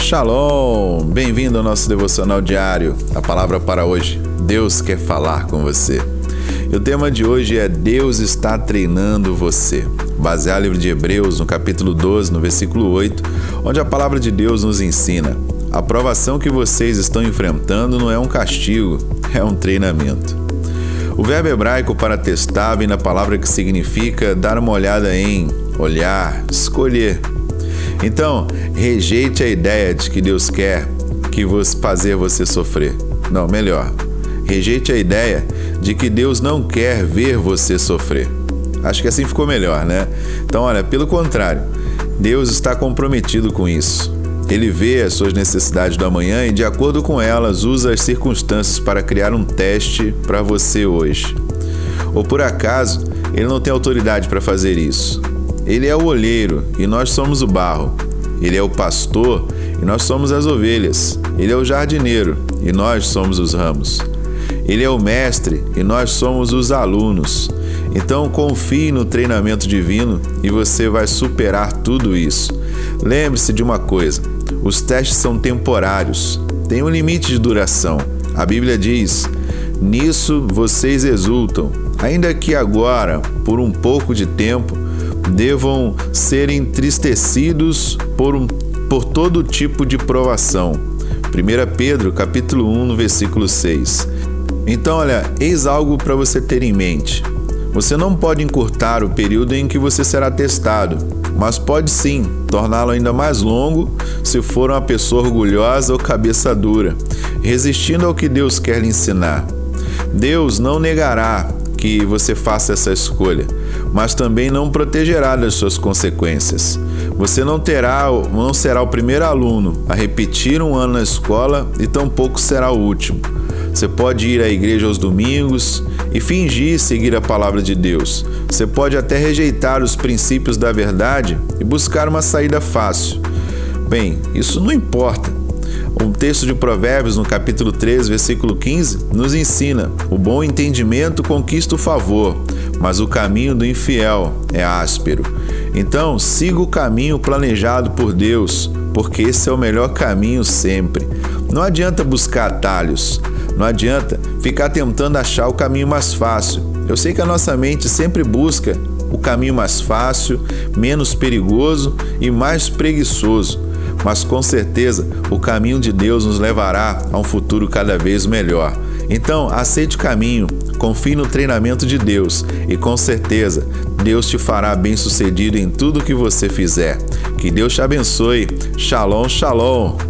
Shalom! Bem-vindo ao nosso devocional diário. A palavra para hoje: Deus quer falar com você. E o tema de hoje é Deus está treinando você. Baseado no livro de Hebreus, no capítulo 12, no versículo 8, onde a palavra de Deus nos ensina: a provação que vocês estão enfrentando não é um castigo, é um treinamento. O verbo hebraico para testar vem da palavra que significa dar uma olhada em, olhar, escolher. Então, rejeite a ideia de que Deus quer que você fazer você sofrer. Não, melhor. Rejeite a ideia de que Deus não quer ver você sofrer. Acho que assim ficou melhor, né? Então, olha, pelo contrário, Deus está comprometido com isso. Ele vê as suas necessidades do amanhã e, de acordo com elas, usa as circunstâncias para criar um teste para você hoje. Ou por acaso, ele não tem autoridade para fazer isso. Ele é o olheiro e nós somos o barro. Ele é o pastor e nós somos as ovelhas. Ele é o jardineiro e nós somos os ramos. Ele é o mestre e nós somos os alunos. Então confie no treinamento divino e você vai superar tudo isso. Lembre-se de uma coisa: os testes são temporários, tem um limite de duração. A Bíblia diz: Nisso vocês exultam, ainda que agora, por um pouco de tempo, devam ser entristecidos por, um, por todo tipo de provação. 1 Pedro, capítulo 1, no versículo 6. Então, olha, eis algo para você ter em mente. Você não pode encurtar o período em que você será testado, mas pode sim torná-lo ainda mais longo se for uma pessoa orgulhosa ou cabeça dura, resistindo ao que Deus quer lhe ensinar. Deus não negará que você faça essa escolha, mas também não protegerá das suas consequências. Você não terá, não será o primeiro aluno a repetir um ano na escola e tampouco será o último. Você pode ir à igreja aos domingos e fingir seguir a palavra de Deus. Você pode até rejeitar os princípios da verdade e buscar uma saída fácil. Bem, isso não importa. Um texto de Provérbios, no capítulo 3, versículo 15, nos ensina: o bom entendimento conquista o favor, mas o caminho do infiel é áspero. Então, siga o caminho planejado por Deus, porque esse é o melhor caminho sempre. Não adianta buscar atalhos, não adianta ficar tentando achar o caminho mais fácil. Eu sei que a nossa mente sempre busca o caminho mais fácil, menos perigoso e mais preguiçoso mas com certeza o caminho de Deus nos levará a um futuro cada vez melhor. Então, aceite o caminho, confie no treinamento de Deus e com certeza Deus te fará bem-sucedido em tudo que você fizer. Que Deus te abençoe. Shalom, shalom.